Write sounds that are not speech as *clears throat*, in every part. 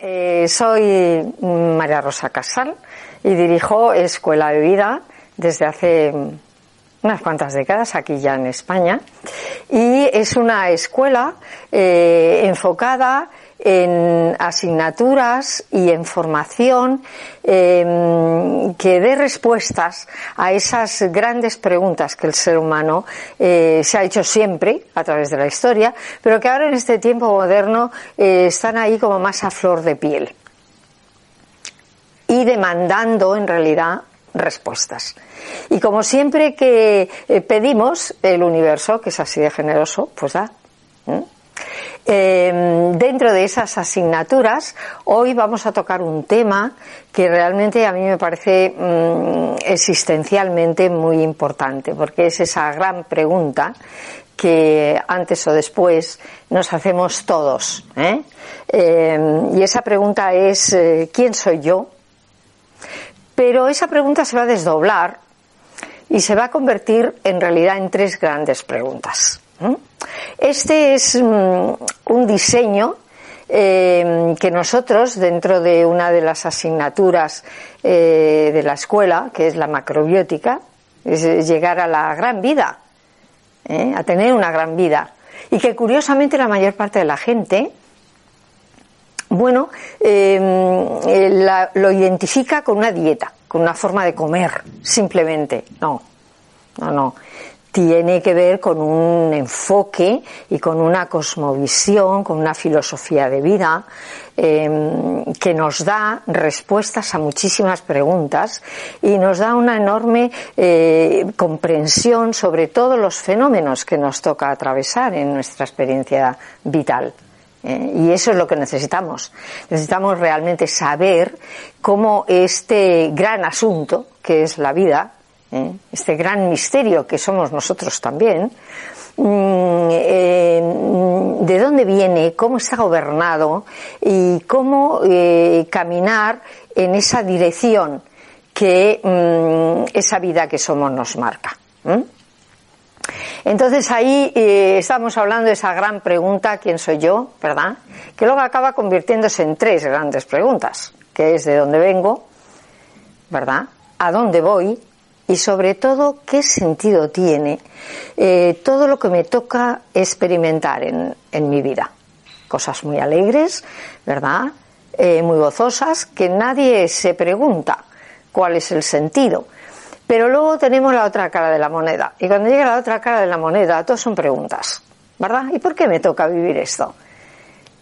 Eh, soy María Rosa Casal y dirijo Escuela de Vida desde hace unas cuantas décadas aquí ya en España. Y es una escuela eh, enfocada en asignaturas y en formación eh, que dé respuestas a esas grandes preguntas que el ser humano eh, se ha hecho siempre a través de la historia, pero que ahora en este tiempo moderno eh, están ahí como más a flor de piel y demandando en realidad respuestas. Y como siempre que eh, pedimos, el universo, que es así de generoso, pues da. Eh, dentro de esas asignaturas, hoy vamos a tocar un tema que realmente a mí me parece mm, existencialmente muy importante, porque es esa gran pregunta que antes o después nos hacemos todos. ¿eh? y esa pregunta es, ¿quién soy yo? Pero esa pregunta se va a desdoblar y se va a convertir en realidad en tres grandes preguntas. Este es mm, un diseño eh, que nosotros, dentro de una de las asignaturas eh, de la escuela, que es la macrobiótica, es llegar a la gran vida, ¿eh? a tener una gran vida. Y que curiosamente la mayor parte de la gente bueno, eh, lo identifica con una dieta, con una forma de comer, simplemente. No, no, no. Tiene que ver con un enfoque y con una cosmovisión, con una filosofía de vida em, que nos da respuestas a muchísimas preguntas y nos da una enorme eh, comprensión sobre todos los fenómenos que nos toca atravesar en nuestra experiencia vital. ¿eh? y eso es lo que necesitamos. Necesitamos realmente saber cómo este gran asunto, que es la vida, ¿eh? este gran misterio que somos nosotros también, mm, eh, de dónde viene, cómo está gobernado y cómo caminar en esa dirección que mm, esa vida que somos nos marca. Entonces ahí eh, estamos hablando de esa gran pregunta, ¿quién soy yo? ¿Verdad? Que luego acaba convirtiéndose en tres grandes preguntas, que es de dónde vengo, ¿verdad? ¿A dónde voy? Y sobre todo, ¿qué sentido tiene eh, todo lo que me toca experimentar en, en mi vida? Cosas muy alegres, ¿verdad? Eh, muy gozosas, que nadie se pregunta cuál es el sentido pero luego tenemos la otra cara de la moneda. Y cuando llega la otra cara de la moneda, todas son preguntas. ¿Verdad? ¿Y por qué me toca vivir esto?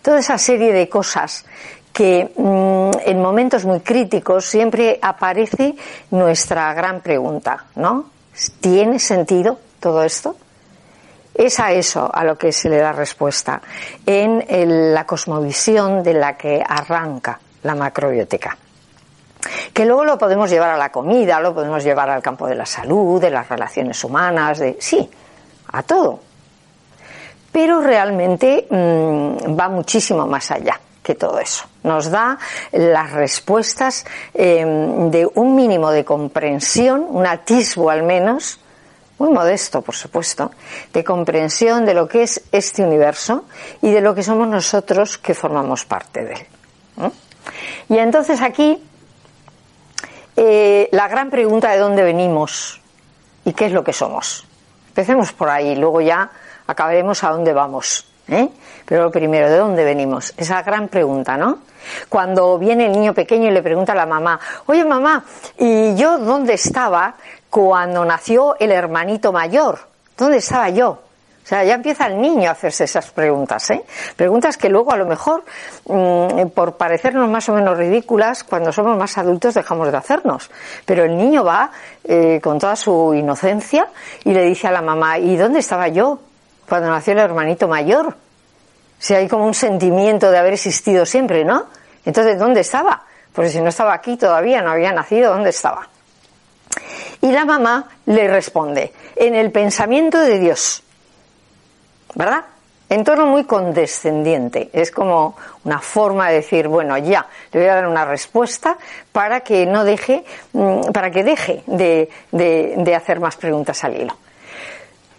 Toda esa serie de cosas que mm, en momentos muy críticos siempre aparece nuestra gran pregunta, ¿no? ¿Tiene sentido todo esto? Es a eso a lo que se le da respuesta en la cosmovisión de la que arranca la macrobiótica que luego lo podemos llevar a la comida, lo podemos llevar al campo de la salud, de las relaciones humanas, de sí, a todo. Pero realmente mm, va muchísimo más allá que todo eso. Nos da las respuestas em, de un mínimo de comprensión, un atisbo al menos, muy modesto, por supuesto, de comprensión de lo que es este universo y de lo que somos nosotros que formamos parte de él. Y entonces aquí eh, la gran pregunta de dónde venimos y qué es lo que somos. Empecemos por ahí, luego ya acabaremos a dónde vamos. ¿Eh? Pero primero, ¿de dónde venimos? Esa gran pregunta, ¿no? Cuando viene el niño pequeño y le pregunta a la mamá, oye mamá, ¿y yo dónde estaba cuando nació el hermanito mayor? ¿Dónde estaba yo? O sea, ya empieza el niño a hacerse esas preguntas, ¿eh? Preguntas que luego a lo mejor, mm, por parecernos más o menos ridículas, cuando somos más adultos dejamos de hacernos. Pero el niño va eh, con toda su inocencia y le dice a la mamá, ¿y dónde estaba yo cuando nació el hermanito mayor? Si hay como un sentimiento de haber existido siempre, ¿no? Entonces, ¿dónde estaba? Porque si no estaba aquí todavía, no había nacido, ¿dónde estaba? Y la mamá le responde, en el pensamiento de Dios. ¿verdad? En tono muy condescendiente. Es como una forma de decir, bueno, ya, le voy a dar una respuesta para que no deje, mm, para que deje de, de hacer más preguntas al hilo.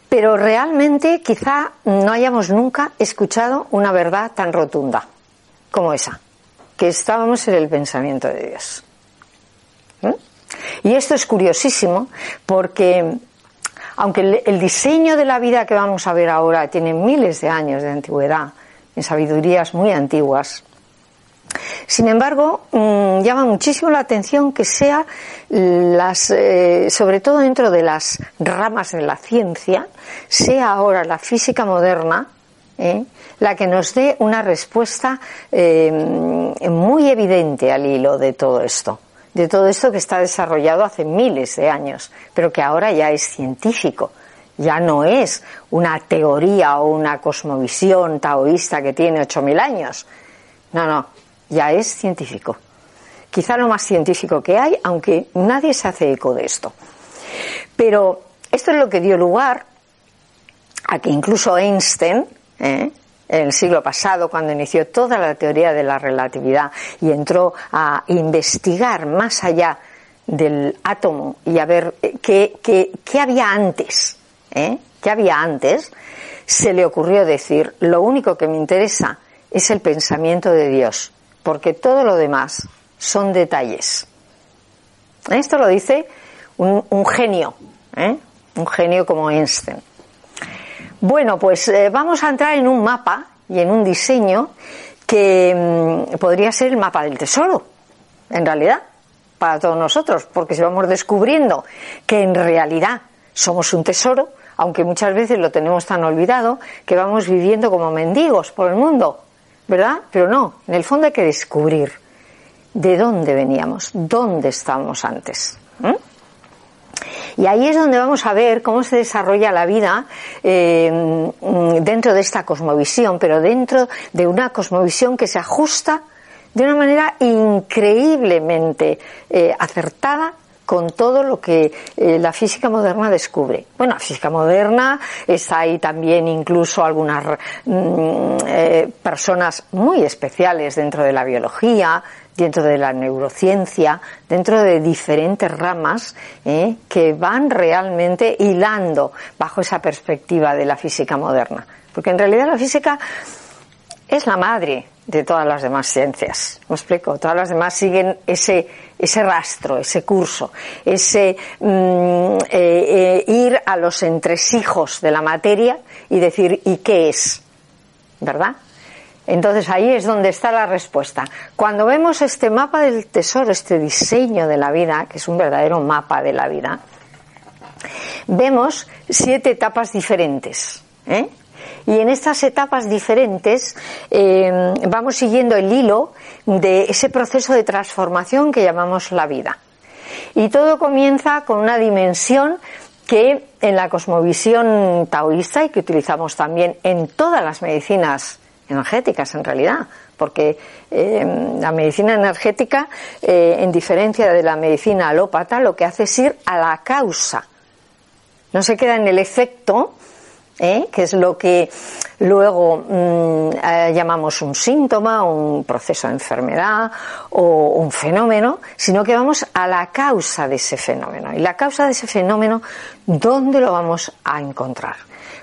Pero realmente quizá no hayamos nunca escuchado una verdad tan rotunda como esa, que estábamos en el pensamiento de Dios. ¿Mm? Y esto es curiosísimo porque aunque el, diseño de la vida que vamos a ver ahora tiene miles de años de antigüedad, en sabidurías muy antiguas, sin embargo, mm, llama muchísimo la atención que sea las, eh, sobre todo dentro de las ramas de la ciencia, sea ahora la física moderna eh, la que nos dé una respuesta eh, muy evidente al hilo de todo esto de todo esto que está desarrollado hace miles de años, pero que ahora ya es científico. Ya no es una teoría o una cosmovisión taoísta que tiene 8.000 años. No, no, ya es científico. Quizá lo más científico que hay, aunque nadie se hace eco de esto. Pero esto es lo que dio lugar a que incluso Einstein, ¿eh? en el siglo pasado, cuando inició toda la teoría de la relatividad y entró a investigar más allá del átomo y a ver eh, qué, había antes, ¿eh? ¿Qué había antes? Se le ocurrió decir, lo único que me interesa es el pensamiento de Dios, porque todo lo demás son detalles. Esto lo dice un, genio, ¿eh? un genio como Einstein. Bueno, pues eh, vamos a entrar en un mapa y en un diseño que mm, podría ser el mapa del tesoro, en realidad, para todos nosotros, porque si vamos descubriendo que en realidad somos un tesoro, aunque muchas veces lo tenemos tan olvidado, que vamos viviendo como mendigos por el mundo, ¿verdad? Pero no, en el fondo hay que descubrir de dónde veníamos, dónde estábamos antes. Y ahí es donde vamos a ver cómo se desarrolla la vida eh, dentro de esta cosmovisión, pero dentro de una cosmovisión que se ajusta de una manera increíblemente eh, acertada con todo lo que eh, la física moderna descubre. Bueno, la física moderna está ahí también incluso algunas mm, personas muy especiales dentro de la biología, dentro de la neurociencia, dentro de diferentes ramas ¿eh? que van realmente hilando bajo esa perspectiva de la física moderna. Porque en realidad la física es la madre de todas las demás ciencias. ¿Me explico? Todas las demás siguen ese, ese rastro, ese curso, ese mm, eh, eh, ir a los entresijos de la materia y decir, ¿y qué es? ¿Verdad? Entonces ahí es donde está la respuesta. Cuando vemos este mapa del tesoro, este diseño de la vida, que es un verdadero mapa de la vida, vemos siete etapas diferentes. ¿eh? Y en estas etapas diferentes eh, vamos siguiendo el hilo de ese proceso de transformación que llamamos la vida. Y todo comienza con una dimensión que en la cosmovisión taoísta y que utilizamos también en todas las medicinas energéticas en realidad, porque eh, la medicina energética, eh, en diferencia de la medicina alópata, lo que hace es ir a la causa. No se queda en el efecto, ¿eh? que es lo que luego mm, llamamos un síntoma, un proceso de enfermedad o un fenómeno, sino que vamos a la causa de ese fenómeno. Y la causa de ese fenómeno, ¿dónde lo vamos a encontrar?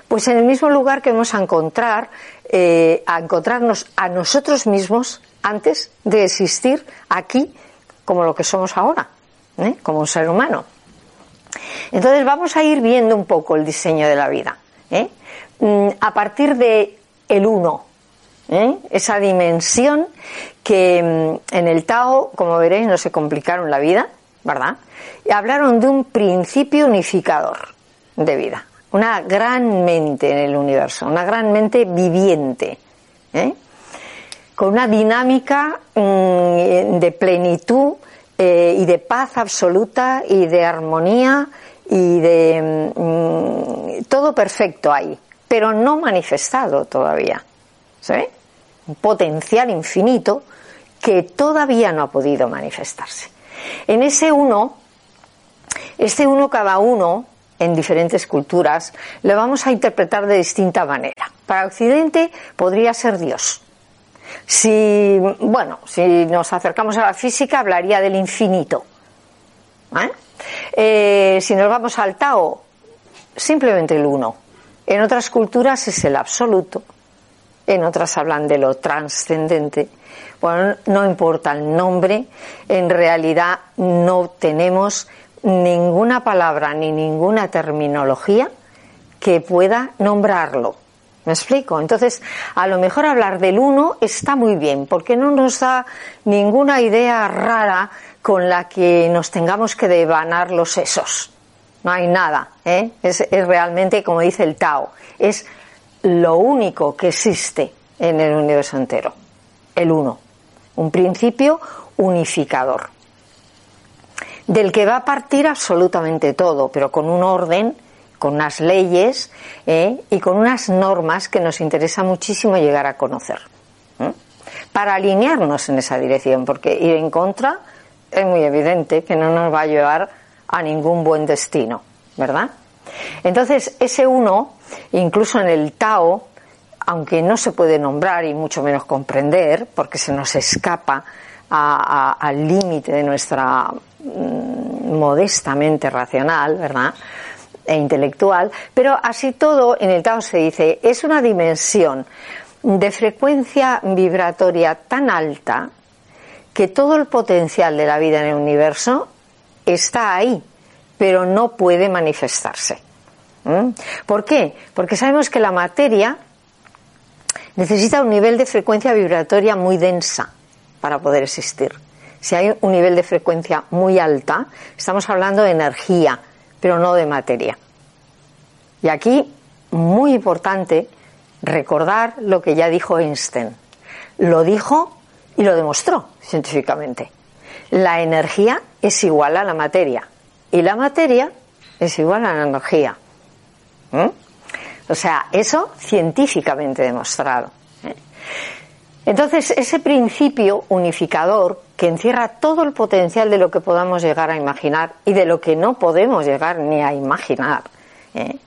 Pues en el mismo lugar que vamos a encontrar eh, a encontrarnos a nosotros mismos antes de existir aquí como lo que somos ahora, ¿eh? como un ser humano. Entonces vamos a ir viendo un poco el diseño de la vida. ¿Eh? Mm, a partir de el uno, esa dimensión que mm, en el Tao, como veréis, no se complicaron la vida, ¿verdad? Y hablaron de un principio unificador de vida una gran mente en el universo, una gran mente viviente, ¿eh? con una dinámica mm, de plenitud eh, y de paz absoluta y de armonía y de mm, todo perfecto ahí, pero no manifestado todavía. Un potencial infinito que todavía no ha podido manifestarse. En ese uno, este uno cada uno, en diferentes culturas, lo vamos a interpretar de distinta manera. Para Occidente podría ser Dios. Si, bueno, si nos acercamos a la física, hablaría del infinito. ¿eh? Eh, si nos vamos al Tao, simplemente el uno. En otras culturas es el absoluto. En otras hablan de lo trascendente. Bueno, no importa el nombre, en realidad no tenemos ninguna palabra ni ninguna terminología que pueda nombrarlo. ¿Me explico? Entonces, a lo mejor hablar del uno está muy bien, porque no nos da ninguna idea rara con la que nos tengamos que devanar los sesos. No hay nada, ¿eh? es, realmente, como dice el Tao, es lo único que existe en el universo entero, el uno, un principio unificador, del que va a partir absolutamente todo, pero con un orden con unas leyes ¿eh? y con unas normas que nos interesa muchísimo llegar a conocer. Para alinearnos en esa dirección, porque ir en contra es muy evidente que no nos va a llevar a ningún buen destino, ¿verdad? Entonces, ese uno, incluso en el Tao, aunque no se puede nombrar y mucho menos comprender, porque se nos escapa al límite de nuestra mm, modestamente racional, ¿verdad? e intelectual, pero así todo en el Tao se dice, es una dimensión de frecuencia vibratoria tan alta que todo el potencial de la vida en el universo está ahí, pero no puede manifestarse. ¿Mm? ¿Por qué? Porque sabemos que la materia necesita un nivel de frecuencia vibratoria muy densa para poder existir. Si hay un nivel de frecuencia muy alta, estamos hablando de energía, pero no de materia. Y aquí, muy importante, recordar lo que ya dijo Einstein. Lo dijo y lo demostró científicamente. La energía es igual a la materia y la materia es igual a la energía. ¿Mm? O sea, eso científicamente demostrado. ¿eh? Entonces, ese principio unificador que encierra todo el potencial de lo que podamos llegar a imaginar y de lo que no podemos llegar ni a imaginar, ¿eh?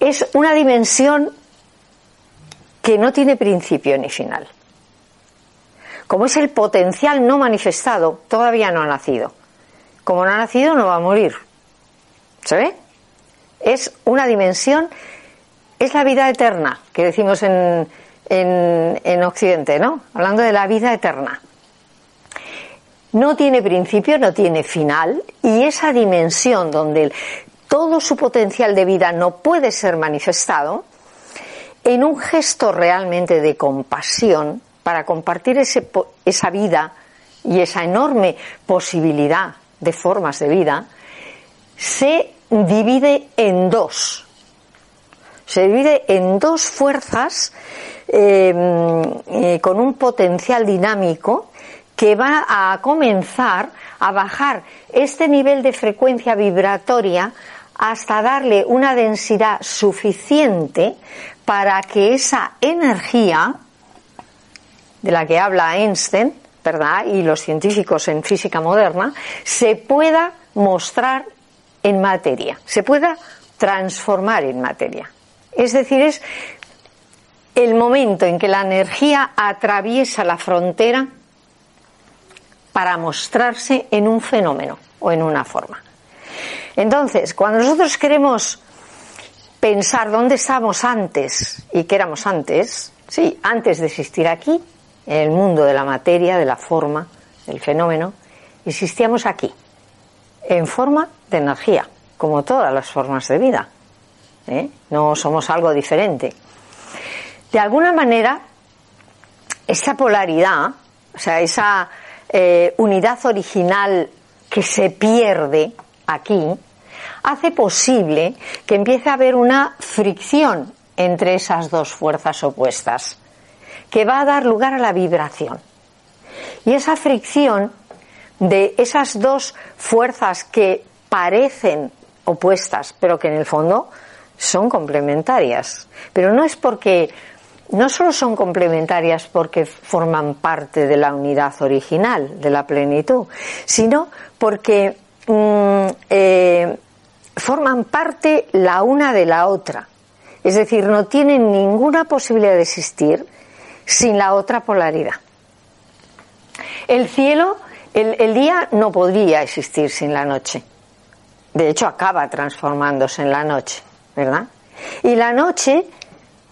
es una dimensión que no tiene principio ni final. Como es el potencial no manifestado, todavía no ha nacido. Como no ha nacido, no va a morir. ¿Se ve? Es una dimensión, es la vida eterna, que decimos en, en, Occidente, ¿no? Hablando de la vida eterna. No tiene principio, no tiene final, y esa dimensión donde todo su potencial de vida no puede ser manifestado, en un gesto realmente de compasión para compartir ese, esa vida y esa enorme posibilidad de formas de vida, se divide en dos. Se divide en dos fuerzas Em, eh, con un potencial dinámico que va a comenzar a bajar este nivel de frecuencia vibratoria hasta darle una densidad suficiente para que esa energía de la que habla Einstein, ¿verdad? Y los científicos en física moderna, se pueda mostrar en materia, se pueda transformar en materia. Es decir, es el momento en que la energía atraviesa la frontera para mostrarse en un fenómeno o en una forma. Entonces, cuando nosotros queremos pensar dónde estábamos antes y qué éramos antes, sí, antes de existir aquí, el mundo de la materia, de la forma, del fenómeno, existíamos aquí, en forma de energía, como todas las formas de vida. ¿eh? No somos algo diferente. De alguna manera, esa polaridad, o sea, esa eh, unidad original que se pierde aquí, hace posible que empiece a haber una fricción entre esas dos fuerzas opuestas, que va a dar lugar a la vibración. Y esa fricción de esas dos fuerzas que parecen opuestas, pero que en el fondo son complementarias. Pero no es porque, no solo son complementarias porque forman parte de la unidad original, de la plenitud, sino porque mm, eh, forman parte la una de la otra. Es decir, no tienen ninguna posibilidad de existir sin la otra polaridad. El cielo, el día no podría existir sin la noche. De hecho, acaba transformándose en la noche. ¿verdad? Y la noche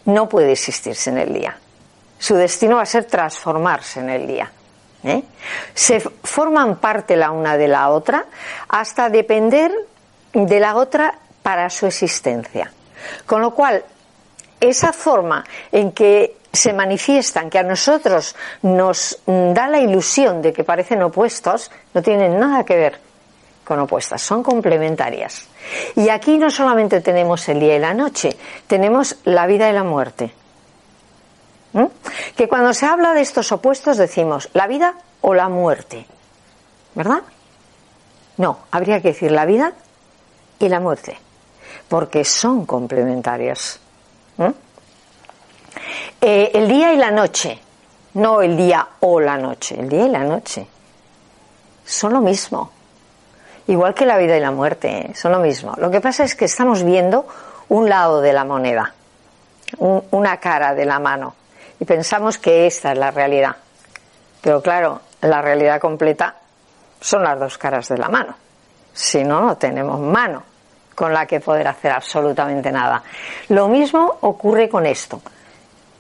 no puede existirse en el día. Su destino va a ser transformarse en el día. ¿eh? Se forman parte la una de la otra hasta depender de la otra para su existencia. Con lo cual, esa forma en que se manifiestan, que a nosotros nos da la ilusión de que parecen opuestos, no tienen nada que ver con opuestas, son complementarias. Y aquí no solamente tenemos el día y la noche, tenemos la vida y la muerte. ¿Mm? Que cuando se habla de estos opuestos decimos la vida o la muerte, ¿verdad? No, habría que decir la vida y la muerte, porque son complementarios. ¿Mm? Eh, el día y la noche, no el día o la noche, el día y la noche son lo mismo. Igual que la vida y la muerte, ¿eh? son lo mismo. Lo que pasa es que estamos viendo un lado de la moneda, una cara de la mano, y pensamos que esta es la realidad. Pero claro, la realidad completa son las dos caras de la mano. Si no, no tenemos mano con la que poder hacer absolutamente nada. Lo mismo ocurre con esto.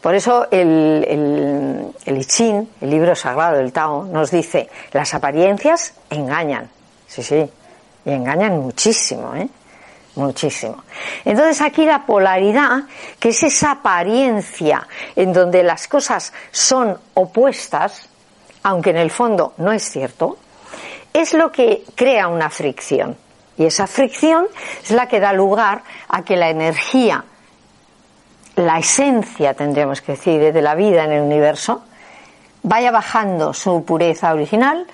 Por eso el, el, el Ching, el libro sagrado del Tao, nos dice, las apariencias engañan, Sí, sí, y engañan muchísimo, ¿eh? Muchísimo. Entonces aquí la polaridad, que es esa apariencia en donde las cosas son opuestas, aunque en el fondo no es cierto, es lo que crea una fricción. Y esa fricción es la que da lugar a que la energía, la esencia, tendríamos que decir, de la vida en el universo, vaya bajando su pureza original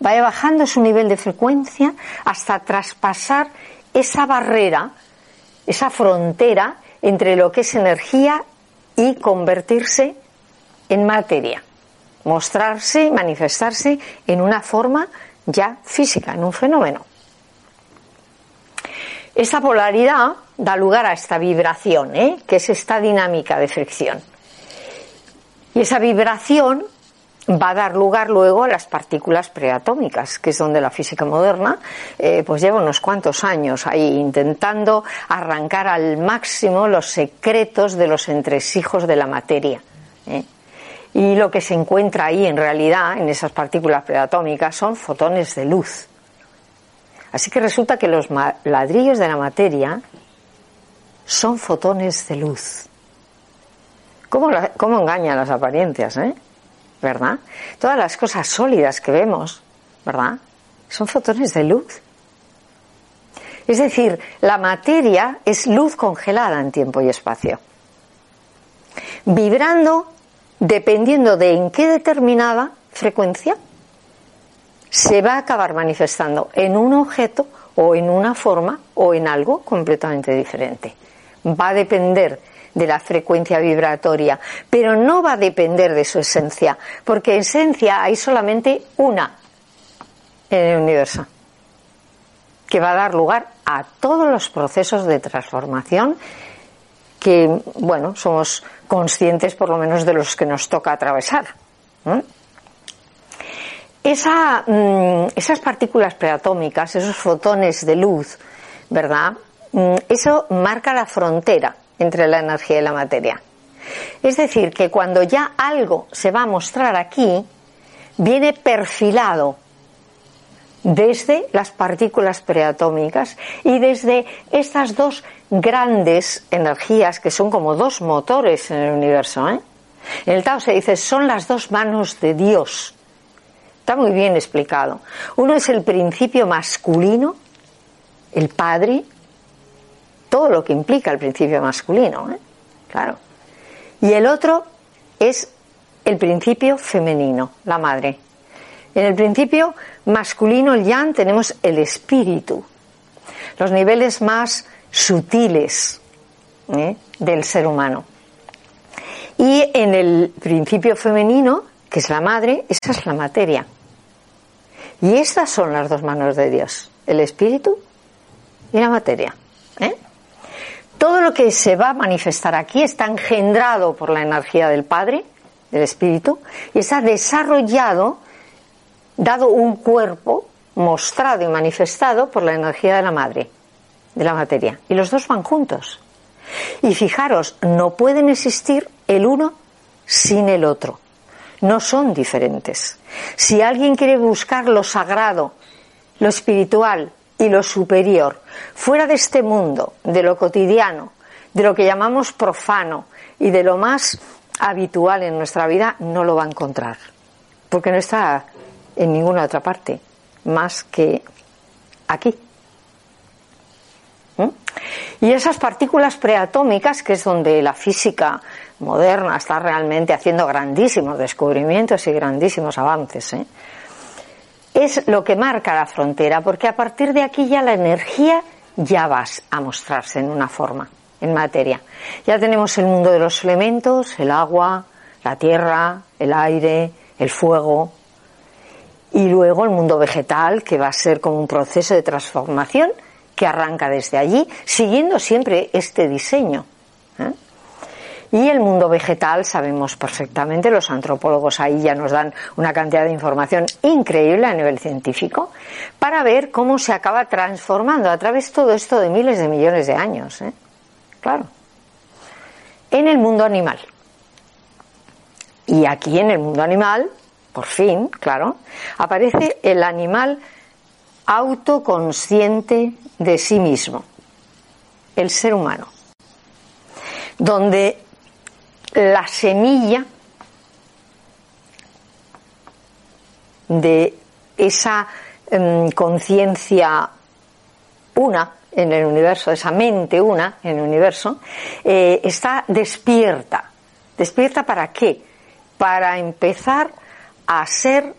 vaya bajando su nivel de frecuencia hasta traspasar esa barrera, esa frontera entre lo que es energía y convertirse en materia, mostrarse, manifestarse en una forma ya física, en un fenómeno. Esta polaridad da lugar a esta vibración, ¿eh? que es esta dinámica de fricción. Y esa vibración va a dar lugar luego a las partículas preatómicas, que es donde la física moderna eh, pues lleva unos cuantos años ahí intentando arrancar al máximo los secretos de los entresijos de la materia. ¿eh? Y lo que se encuentra ahí en realidad, en esas partículas preatómicas, son fotones de luz. Así que resulta que los ladrillos de la materia son fotones de luz. ¿Cómo, cómo engañan las apariencias, eh? ¿verdad? Todas las cosas sólidas que vemos, ¿verdad? Son fotones de luz. Es decir, la materia es luz congelada en tiempo y espacio, vibrando dependiendo de en qué determinada frecuencia se va a acabar manifestando en un objeto o en una forma o en algo completamente diferente. Va a depender de la frecuencia vibratoria, pero no va a depender de su esencia, porque esencia hay solamente una en el universo, que va a dar lugar a todos los procesos de transformación que, bueno, somos conscientes por lo menos de los que nos toca atravesar. Esa, mm, esas partículas preatómicas, esos fotones de luz, ¿verdad? Mm, eso marca la frontera entre la energía y la materia. Es decir, que cuando ya algo se va a mostrar aquí, viene perfilado desde las partículas preatómicas y desde estas dos grandes energías que son como dos motores en el universo. ¿eh? En el Tao se dice son las dos manos de Dios. Está muy bien explicado. Uno es el principio masculino, el Padre, todo lo que implica el principio masculino, ¿eh? claro. Y el otro es el principio femenino, la madre. En el principio masculino, el yang, tenemos el espíritu, los niveles más sutiles ¿eh? del ser humano. Y en el principio femenino, que es la madre, esa es la materia. Y estas son las dos manos de Dios, el espíritu y la materia. ¿eh? Todo lo que se va a manifestar aquí está engendrado por la energía del Padre, del Espíritu, y está desarrollado, dado un cuerpo, mostrado y manifestado por la energía de la Madre, de la materia. Y los dos van juntos. Y fijaros, no pueden existir el uno sin el otro. No son diferentes. Si alguien quiere buscar lo sagrado, lo espiritual y lo superior, fuera de este mundo, de lo cotidiano, de lo que llamamos profano y de lo más habitual en nuestra vida, no lo va a encontrar. Porque no está en ninguna otra parte, más que aquí. ¿Mm? Y esas partículas preatómicas, que es donde la física moderna está realmente haciendo grandísimos descubrimientos y grandísimos avances, ¿eh? Es lo que marca la frontera, porque a partir de aquí ya la energía ya va a mostrarse en una forma, en materia. Ya tenemos el mundo de los elementos, el agua, la tierra, el aire, el fuego, y luego el mundo vegetal, que va a ser como un proceso de transformación que arranca desde allí, siguiendo siempre este diseño. Y el mundo vegetal, sabemos perfectamente, los antropólogos ahí ya nos dan una cantidad de información increíble a nivel científico, para ver cómo se acaba transformando a través de todo esto de miles de millones de años. ¿eh? Claro. En el mundo animal. Y aquí en el mundo animal, por fin, claro, aparece el animal autoconsciente de sí mismo, el ser humano, donde la semilla de esa em, conciencia una en el universo, esa mente una en el universo, eh, está despierta. ¿Despierta para qué? Para empezar a ser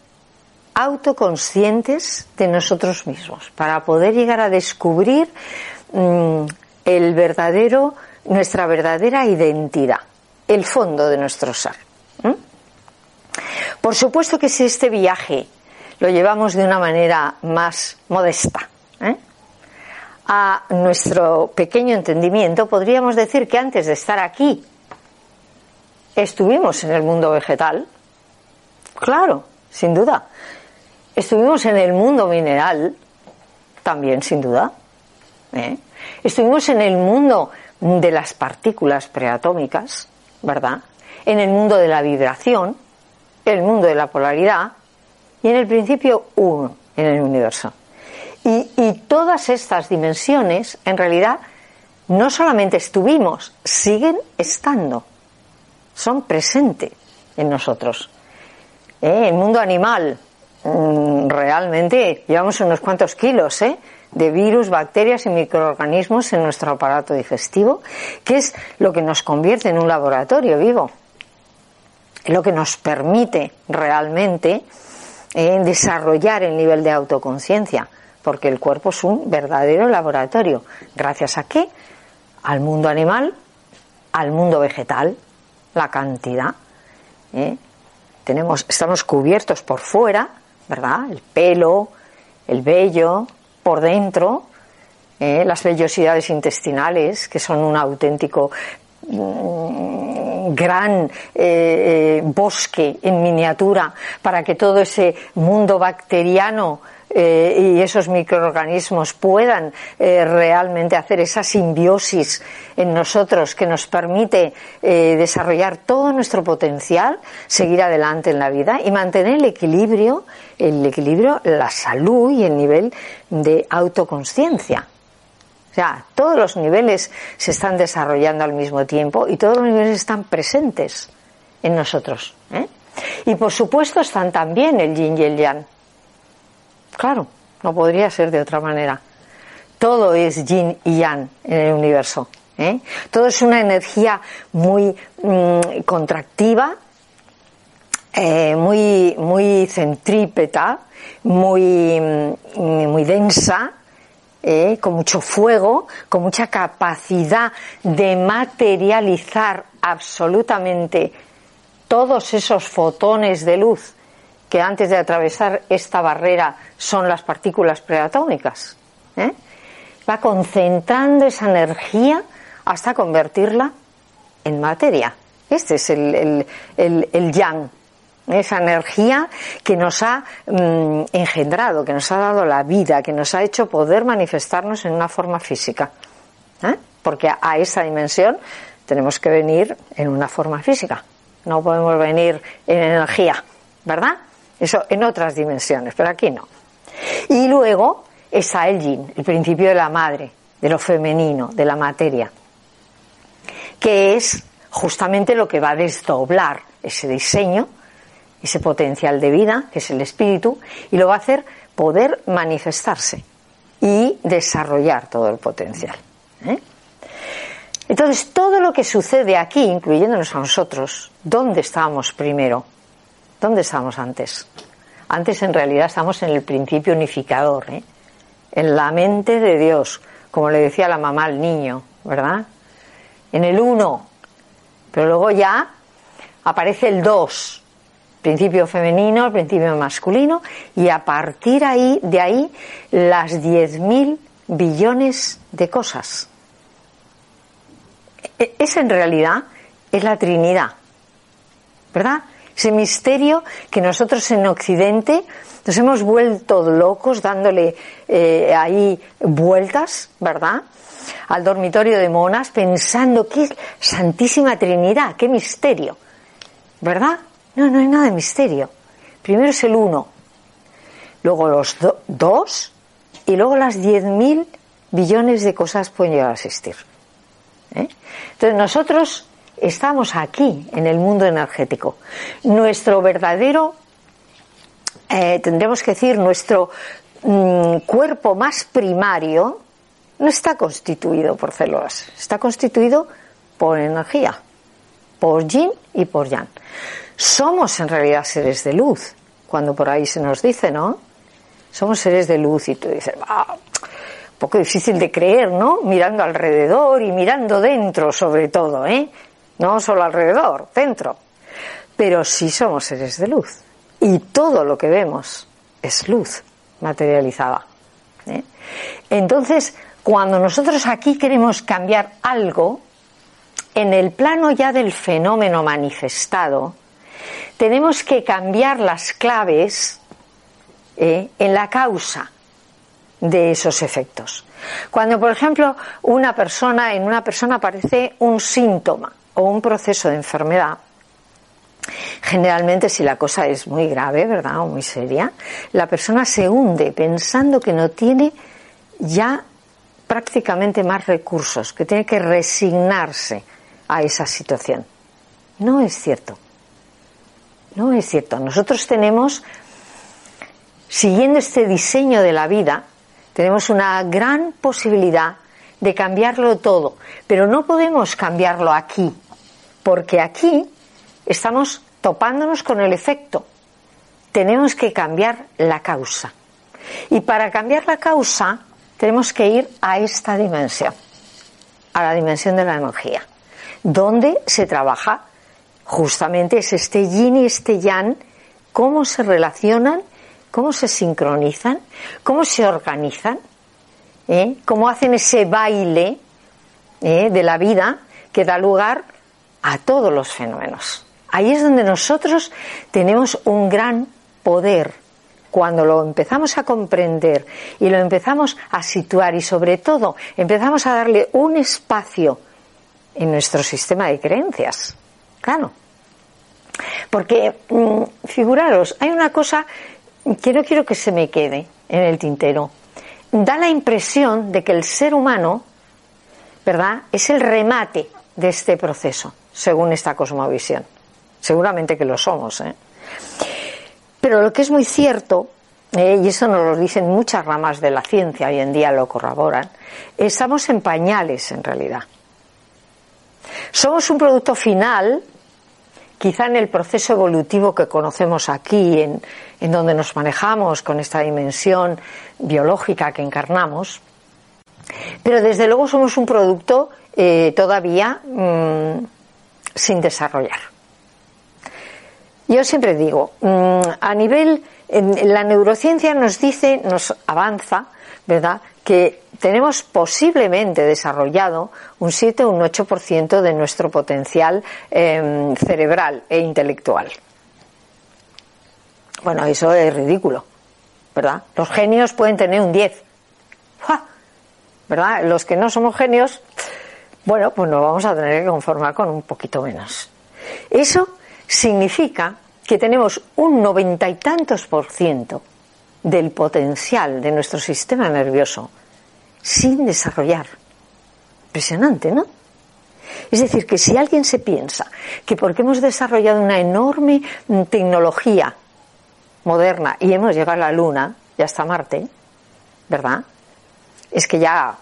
autoconscientes de nosotros mismos, para poder llegar a descubrir mm, el verdadero, nuestra verdadera identidad, el fondo de nuestro ser. Por supuesto que si este viaje lo llevamos de una manera más modesta, ¿eh? a nuestro pequeño entendimiento, podríamos decir que antes de estar aquí estuvimos en el mundo vegetal. Claro, sin duda. Estuvimos en el mundo mineral, también sin duda. ¿eh? Estuvimos en el mundo de las partículas preatómicas, ¿verdad? En el mundo de la vibración, el mundo de la polaridad y en el principio uno en el universo. Y, y todas estas dimensiones, en realidad, no solamente estuvimos, siguen estando, son presentes en nosotros. ¿Eh? El mundo animal, Mm, realmente llevamos unos cuantos kilos ¿eh? De virus, bacterias y microorganismos en nuestro aparato digestivo, que es lo que nos convierte en un laboratorio vivo, lo que nos permite realmente eh, desarrollar el nivel de autoconciencia, porque el cuerpo es un verdadero laboratorio. ¿Gracias a qué? Al mundo animal, al mundo vegetal, la cantidad. ¿eh? Tenemos, estamos cubiertos por fuera ¿verdad? El pelo, el vello, por dentro, eh, las vellosidades intestinales, que son un auténtico mm, gran eh, eh, bosque en miniatura para que todo ese mundo bacteriano eh, y esos microorganismos puedan eh, realmente hacer esa simbiosis en nosotros que nos permite eh, desarrollar todo nuestro potencial, seguir adelante en la vida y mantener el equilibrio, el equilibrio, la salud y el nivel de autoconsciencia. O sea, todos los niveles se están desarrollando al mismo tiempo y todos los niveles están presentes en nosotros. Y por supuesto están también el yin y el yang. Claro, no podría ser de otra manera. todo es yin y yang en el universo. ¿eh? Todo es una energía muy mm, contractiva, eh, muy, muy centrípeta, muy, mm, muy densa, ¿eh? con mucho fuego, con mucha capacidad de materializar absolutamente todos esos fotones de luz que antes de atravesar esta barrera son las partículas preatómicas. ¿eh? Va concentrando esa energía hasta convertirla en materia. Este es el, el, yang, esa energía que nos ha mm, engendrado, que nos ha dado la vida, que nos ha hecho poder manifestarnos en una forma física. ¿eh? Porque a esa dimensión tenemos que venir en una forma física. No podemos venir en energía, ¿verdad? Eso en otras dimensiones, pero aquí no. Y luego está el yin, el principio de la madre, de lo femenino, de la materia, que es justamente lo que va a desdoblar ese diseño, ese potencial de vida, que es el espíritu, y lo va a hacer poder manifestarse y desarrollar todo el potencial. ¿eh? Entonces, todo lo que sucede aquí, incluyéndonos a nosotros, ¿dónde estábamos primero? ¿Dónde estábamos antes? Antes en realidad estamos en el principio unificador, ¿eh? en la mente de Dios, como le decía la mamá al niño, ¿verdad? En el uno, pero luego ya aparece el dos, principio femenino, principio masculino, y a partir ahí, de ahí las diez mil billones de cosas e, esa en realidad es la Trinidad, ¿verdad? Ese misterio que nosotros en Occidente nos hemos vuelto locos dándole eh, ahí vueltas, ¿verdad? Al dormitorio de monas pensando que es Santísima Trinidad, qué misterio, ¿verdad? No, no hay nada de misterio. Primero es el uno, luego los dos y luego las diez mil billones de cosas pueden llegar a existir. ¿eh? Entonces nosotros estamos aquí en el mundo energético. Nuestro verdadero, eh, tendremos que decir, nuestro mm, cuerpo más primario no está constituido por células, está constituido por energía, por yin y por yang. Somos en realidad seres de luz, cuando por ahí se nos dice, ¿no? Somos seres de luz y tú dices, ah, poco difícil de creer, ¿no? Mirando alrededor y mirando dentro sobre todo, ¿eh? No solo alrededor, dentro. Pero sí somos seres de luz. Y todo lo que vemos es luz materializada. ¿eh? Entonces, cuando nosotros aquí queremos cambiar algo, en el plano ya del fenómeno manifestado, tenemos que cambiar las claves ¿eh? en la causa de esos efectos. Cuando, por ejemplo, una persona, en una persona aparece un síntoma o un proceso de enfermedad, generalmente si la cosa es muy grave, ¿verdad? O muy seria, la persona se hunde pensando que no tiene ya prácticamente más recursos, que tiene que resignarse a esa situación. No es cierto. No es cierto. Nosotros tenemos, siguiendo este diseño de la vida, tenemos una gran posibilidad de cambiarlo todo, pero no podemos cambiarlo aquí, porque aquí estamos topándonos con el efecto. Tenemos que cambiar la causa. Y para cambiar la causa tenemos que ir a esta dimensión, a la dimensión de la energía, donde se trabaja justamente es este yin y este yang, cómo se relacionan cómo se sincronizan, cómo se organizan, ¿eh? cómo hacen ese baile ¿eh? de la vida que da lugar a todos los fenómenos. Ahí es donde nosotros tenemos un gran poder. Cuando lo empezamos a comprender y lo empezamos a situar y sobre todo empezamos a darle un espacio en nuestro sistema de creencias. Claro. Porque, mm, figuraros, hay una cosa que no quiero que se me quede en el tintero. Da la impresión de que el ser humano, ¿verdad?, es el remate de este proceso, según esta cosmovisión. Seguramente que lo somos, ¿eh? Pero lo que es muy cierto eh, y eso nos lo dicen muchas ramas de la ciencia, hoy en día lo corroboran, estamos en pañales en realidad. Somos un producto final, quizá en el proceso evolutivo que conocemos aquí, en, donde nos manejamos con esta dimensión biológica que encarnamos, pero desde luego somos un producto eh, todavía mm, sin desarrollar. Yo siempre digo, mm, a nivel, la neurociencia nos dice, nos avanza, ¿verdad? Que tenemos posiblemente desarrollado un 7 o un 8% de nuestro potencial em, cerebral e intelectual. Bueno, eso es ridículo, ¿verdad? Los genios pueden tener un 10. ¿Verdad? Los que no somos genios, bueno, pues nos vamos a tener que conformar con un poquito menos. Eso significa que tenemos un noventa y tantos por ciento del potencial de nuestro sistema nervioso sin desarrollar. Impresionante, ¿no? Es decir, que si alguien se piensa que porque hemos desarrollado una enorme tecnología moderna y hemos llegado a la Luna y hasta Marte, ¿verdad? Es que ya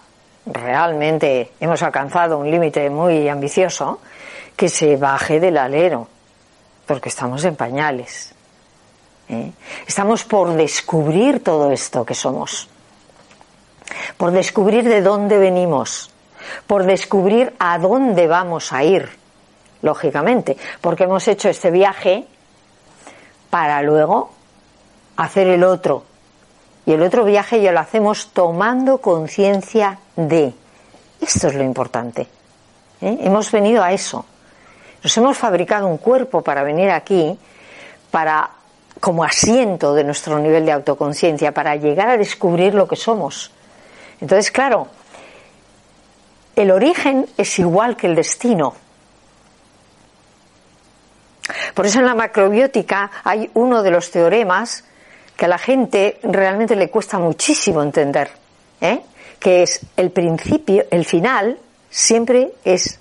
realmente hemos alcanzado un límite muy ambicioso, que se baje del alero, porque estamos en pañales. ¿eh? Estamos por descubrir todo esto que somos, por descubrir de dónde venimos, por descubrir a dónde vamos a ir, lógicamente, porque hemos hecho este viaje para luego hacer el otro. Y el otro viaje ya lo hacemos tomando conciencia de. Esto es lo importante. ¿eh? Hemos venido a eso. Nos hemos fabricado un cuerpo para venir aquí, para como asiento de nuestro nivel de autoconciencia, para llegar a descubrir lo que somos. Entonces, claro, el origen es igual que el destino. Por eso en la macrobiótica hay uno de los teoremas que a la gente realmente le cuesta muchísimo entender, ¿eh? Que es el principio, el final siempre es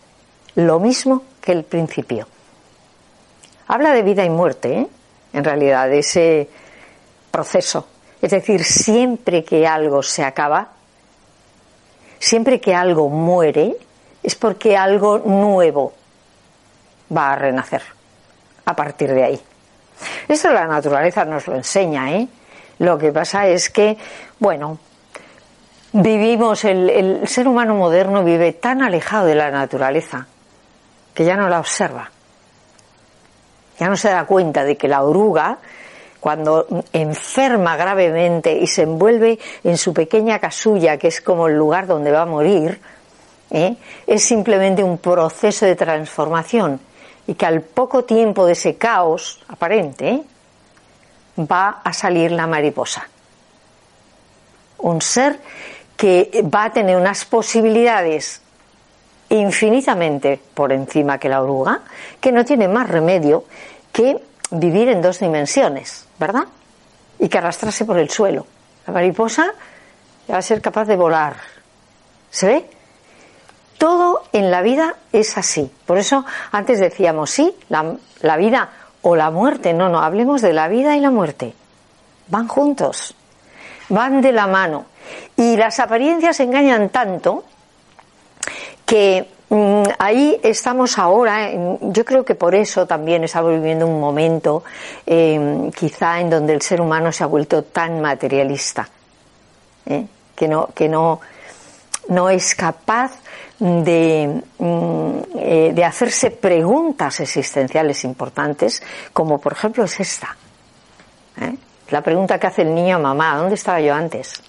lo mismo que el principio. Habla de vida y muerte, ¿eh? en realidad, de ese proceso. Es decir, siempre que algo se acaba, siempre que algo muere, es porque algo nuevo va a renacer a partir de ahí. Esto la naturaleza nos lo enseña, ¿eh? Lo que pasa es que, bueno, vivimos, el, el ser humano moderno vive tan alejado de la naturaleza que ya no la observa. Ya no se da cuenta de que la oruga, cuando enferma gravemente y se envuelve en su pequeña casulla, que es como el lugar donde va a morir, ¿eh? es simplemente un proceso de transformación y que al poco tiempo de ese caos aparente va a salir la mariposa. Un ser que va a tener unas posibilidades infinitamente por encima que la oruga, que no tiene más remedio que vivir en dos dimensiones, ¿verdad? Y que arrastrarse por el suelo. La mariposa va a ser capaz de volar. ¿Se ve? Todo en la vida es así. Por eso antes decíamos, sí, la, la vida o la muerte. No, no, hablemos de la vida y la muerte. Van juntos, van de la mano. Y las apariencias engañan tanto que mm, ahí estamos ahora, yo creo que por eso también estamos viviendo un momento em, quizá en donde el ser humano se ha vuelto tan materialista, ¿eh? que, no, que no, no es capaz de, mm, eh, de hacerse preguntas existenciales importantes, como por ejemplo es esta. ¿eh? La pregunta que hace el niño a mamá, ¿dónde estaba yo antes?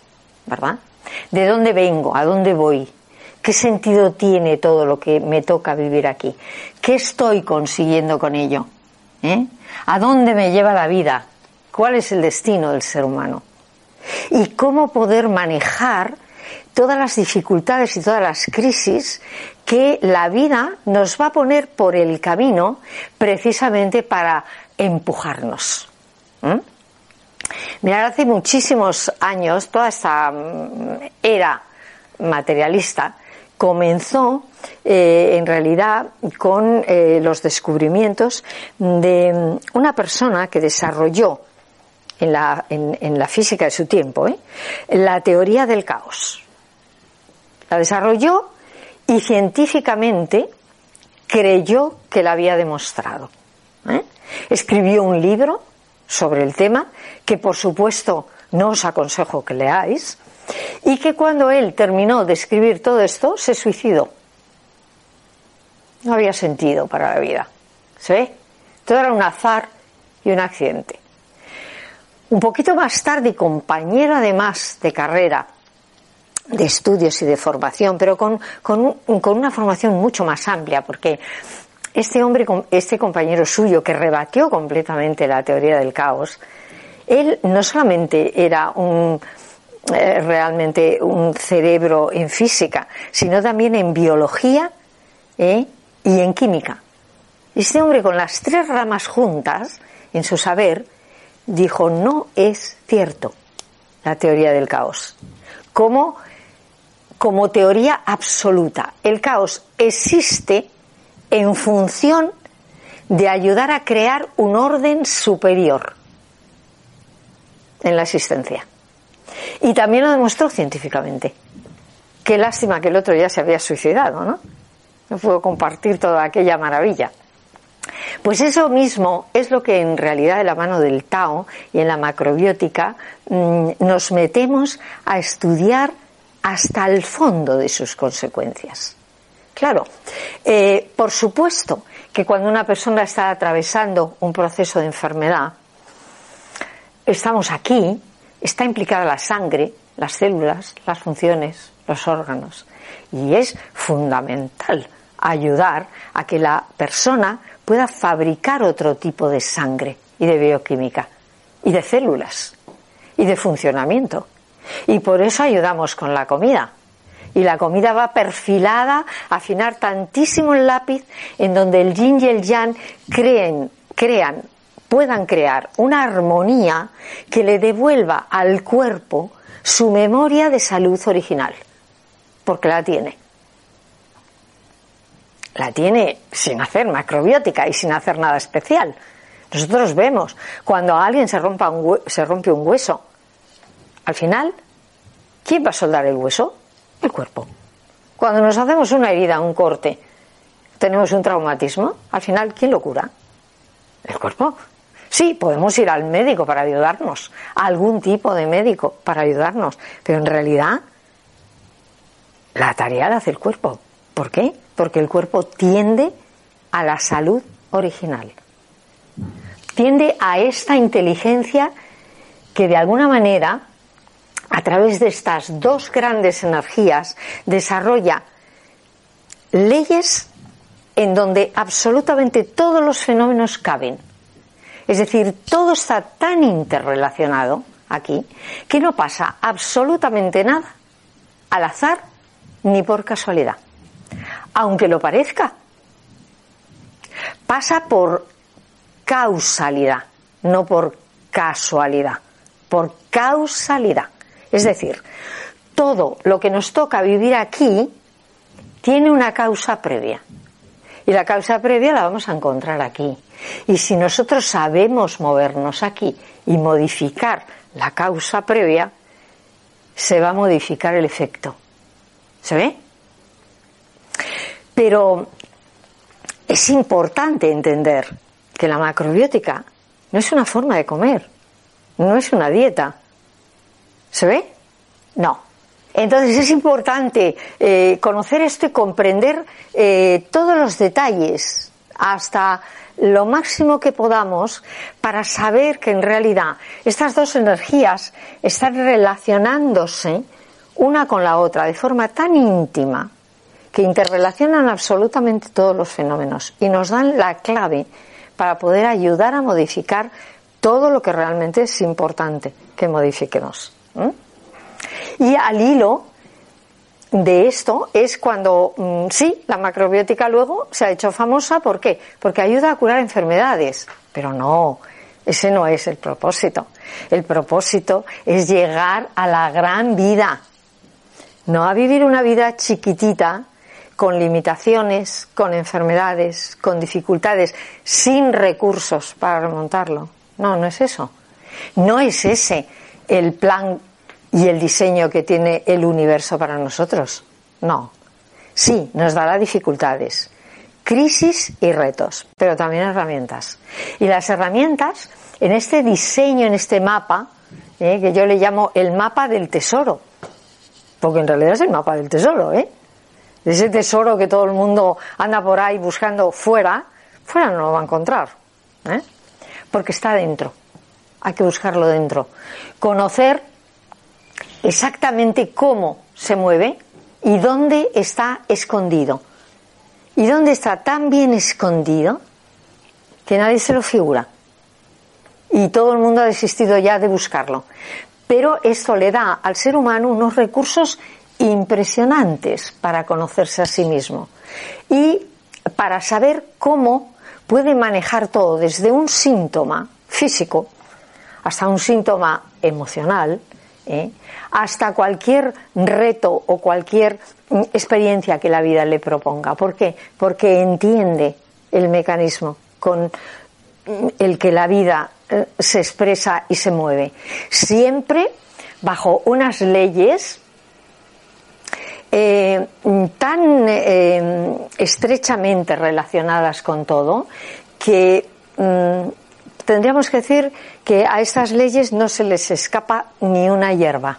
¿Verdad? ¿De dónde vengo? ¿A dónde voy? ¿Qué sentido tiene todo lo que me toca vivir aquí? ¿Qué estoy consiguiendo con ello? ¿Eh? ¿A dónde me lleva la vida? ¿Cuál es el destino del ser humano? ¿Y cómo poder manejar todas las dificultades y todas las crisis que la vida nos va a poner por el camino precisamente para empujarnos? ¿Mm? Mirad, hace muchísimos años, toda esta mm, era materialista, comenzó eh, en realidad con eh, los descubrimientos de una persona que desarrolló en la, física de su tiempo, ¿eh? la teoría del caos. La desarrolló y científicamente creyó que la había demostrado. Escribió un libro sobre el tema que, por supuesto, no os aconsejo que leáis, y que cuando él terminó de escribir todo esto, se suicidó. No había sentido para la vida. ¿Se Todo era un azar y un accidente. Un poquito más tarde, compañero además de carrera, de estudios y de formación, pero con, con, con una formación mucho más amplia, porque este hombre, este compañero suyo que rebatió completamente la teoría del caos, él no solamente era un, eh, realmente un cerebro en física, sino también en biología ¿eh? y en química. Este hombre con las tres ramas juntas en su saber dijo no es cierto la teoría del caos. Como, como teoría absoluta. El caos existe en función de ayudar a crear un orden superior en la existencia. Y también lo demostró científicamente. Qué lástima que el otro ya se había suicidado, ¿no? No pudo compartir toda aquella maravilla. Pues eso mismo es lo que en realidad de la mano del Tao y en la macrobiótica mm, nos metemos a estudiar hasta el fondo de sus consecuencias. Claro, eh, por supuesto que cuando una persona está atravesando un proceso de enfermedad, estamos aquí, está implicada la sangre, las células, las funciones, los órganos. Y es fundamental ayudar a que la persona pueda fabricar otro tipo de sangre y de bioquímica y de células y de funcionamiento. Y por eso ayudamos con la comida. Y la comida va perfilada afinar tantísimo el lápiz en donde el yin y el yang creen, crean puedan crear una armonía que le devuelva al cuerpo su memoria de salud original, porque la tiene. La tiene sin hacer macrobiótica y sin hacer nada especial. Nosotros vemos cuando a alguien se, rompa un se rompe un hueso, al final, ¿quién va a soldar el hueso? El cuerpo. Cuando nos hacemos una herida, un corte, tenemos un traumatismo, al final, ¿quién lo cura? El cuerpo. Sí, podemos ir al médico para ayudarnos, a algún tipo de médico para ayudarnos, pero en realidad la tarea la hace el cuerpo. ¿Por qué? Porque el cuerpo tiende a la salud original. Tiende a esta inteligencia que de alguna manera, a través de estas dos grandes energías, desarrolla leyes en donde absolutamente todos los fenómenos caben es decir, todo está tan interrelacionado aquí que no pasa absolutamente nada al azar ni por casualidad. Aunque lo parezca, pasa por causalidad, no por casualidad, por causalidad. Es decir, todo lo que nos toca vivir aquí tiene una causa previa. Y la causa previa la vamos a encontrar aquí. Y si nosotros sabemos movernos aquí y modificar la causa previa, se va a modificar el efecto. ¿Se ve? Pero es importante entender que la macrobiótica no es una forma de comer, no es una dieta. ¿Se ve? No. Entonces es importante eh, conocer esto y comprender eh, todos los detalles hasta lo máximo que podamos para saber que en realidad estas dos energías están relacionándose una con la otra de forma tan íntima que interrelacionan absolutamente todos los fenómenos y nos dan la clave para poder ayudar a modificar todo lo que realmente es importante que modifiquemos. Y al hilo de esto es cuando mm, sí, la macrobiótica luego se ha hecho famosa. ¿Por qué? Porque ayuda a curar enfermedades. Pero no, ese no es el propósito. El propósito es llegar a la gran vida. No a vivir una vida chiquitita, con limitaciones, con enfermedades, con dificultades, sin recursos para remontarlo. No, no es eso. No es ese el plan y el diseño que tiene el universo para nosotros. No. Sí, nos dará dificultades, crisis y retos, pero también herramientas. Y las herramientas, en este diseño, en este mapa, eh, que yo le llamo el mapa del tesoro, porque en realidad es el mapa del tesoro, ¿eh? Ese tesoro que todo el mundo anda por ahí buscando fuera, fuera no lo va a encontrar, ¿eh? porque está dentro. Hay que buscarlo dentro. Conocer exactamente cómo se mueve y dónde está escondido. Y dónde está tan bien escondido que nadie se lo figura. Y todo el mundo ha desistido ya de buscarlo. Pero esto le da al ser humano unos recursos impresionantes para conocerse a sí mismo y para saber cómo puede manejar todo, desde un síntoma físico hasta un síntoma emocional, ¿eh? hasta cualquier reto o cualquier experiencia que la vida le proponga. ¿Por qué? Porque entiende el mecanismo con el que la vida eh, se expresa y se mueve. Siempre bajo unas leyes eh, tan estrechamente relacionadas con todo que mm, tendríamos que decir que a estas leyes no se les escapa ni una hierba.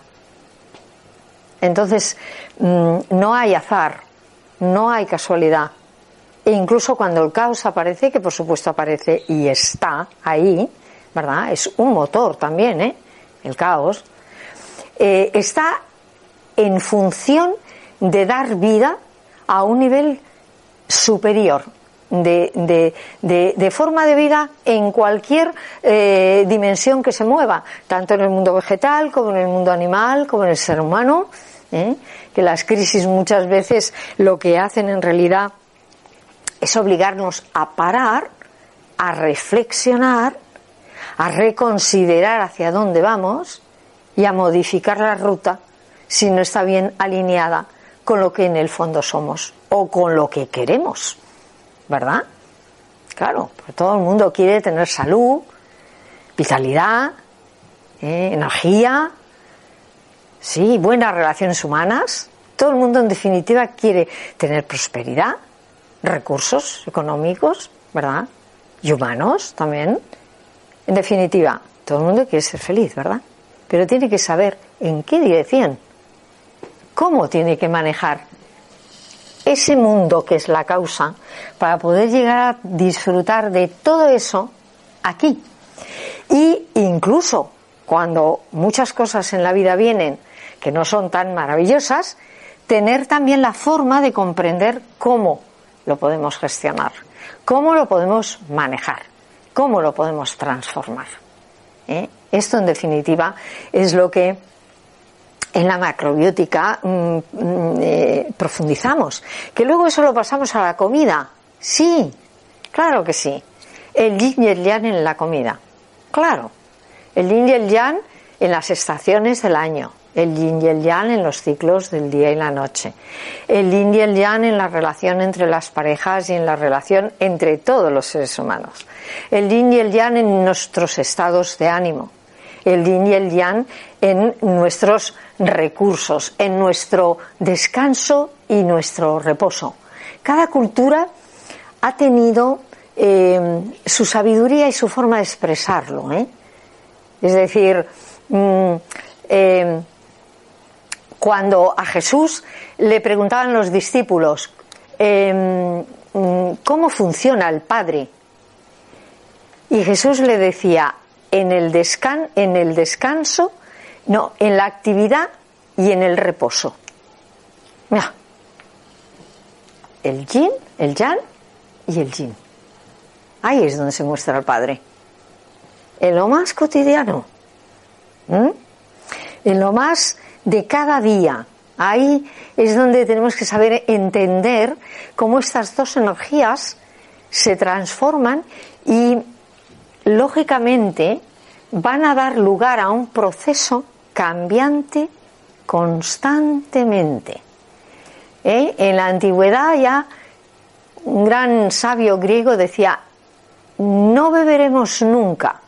Entonces, mm, no hay azar, no hay casualidad. E incluso cuando el caos aparece, que por supuesto aparece y está ahí, ¿verdad? Es un motor también, ¿eh? El caos. Eh, está en función de dar vida a un nivel superior, de, de, de, forma de vida en cualquier eh, dimensión que se mueva, tanto en el mundo vegetal como en el mundo animal, como en el ser humano, ¿eh? que las crisis muchas veces lo que hacen en realidad es obligarnos a parar, a reflexionar, a reconsiderar hacia dónde vamos y a modificar la ruta si no está bien alineada con lo que en el fondo somos o con lo que queremos. ¿Verdad? Claro, porque todo el mundo quiere tener salud, vitalidad, eh, energía, sí, buenas relaciones humanas. Todo el mundo, en definitiva, quiere tener prosperidad, recursos económicos, ¿verdad? Y humanos también. En definitiva, todo el mundo quiere ser feliz, ¿verdad? Pero tiene que saber en qué dirección, cómo tiene que manejar ese mundo que es la causa para poder llegar a disfrutar de todo eso aquí. Y incluso cuando muchas cosas en la vida vienen que no son tan maravillosas, tener también la forma de comprender cómo lo podemos gestionar, cómo lo podemos manejar, cómo lo podemos transformar. ¿Eh? Esto, en definitiva, es lo que en la macrobiótica mm, mm, eh, profundizamos. Que luego eso lo pasamos a la comida. Sí, claro que sí. El yin y el yang en la comida. Claro. El yin y el yang en las estaciones del año. El yin y el yang en los ciclos del día y la noche. El yin y el yang en la relación entre las parejas y en la relación entre todos los seres humanos. El yin y el yang en nuestros estados de ánimo el yin y el yang en nuestros recursos, en nuestro descanso y nuestro reposo. Cada cultura ha tenido eh, su sabiduría y su forma de expresarlo. ¿eh? Es decir, mm, eh, cuando a Jesús le preguntaban los discípulos mm, cómo funciona el Padre, y Jesús le decía, en el, descan en el descanso, no, en la actividad y en el reposo. Mira, el yin, el yang y el yin. Ahí es donde se muestra el Padre. En lo más cotidiano. En lo más de cada día. Ahí es donde tenemos que saber entender cómo estas dos energías se transforman y lógicamente van a dar lugar a un proceso cambiante constantemente. ¿Eh? En la antigüedad ya un gran sabio griego decía, no beberemos nunca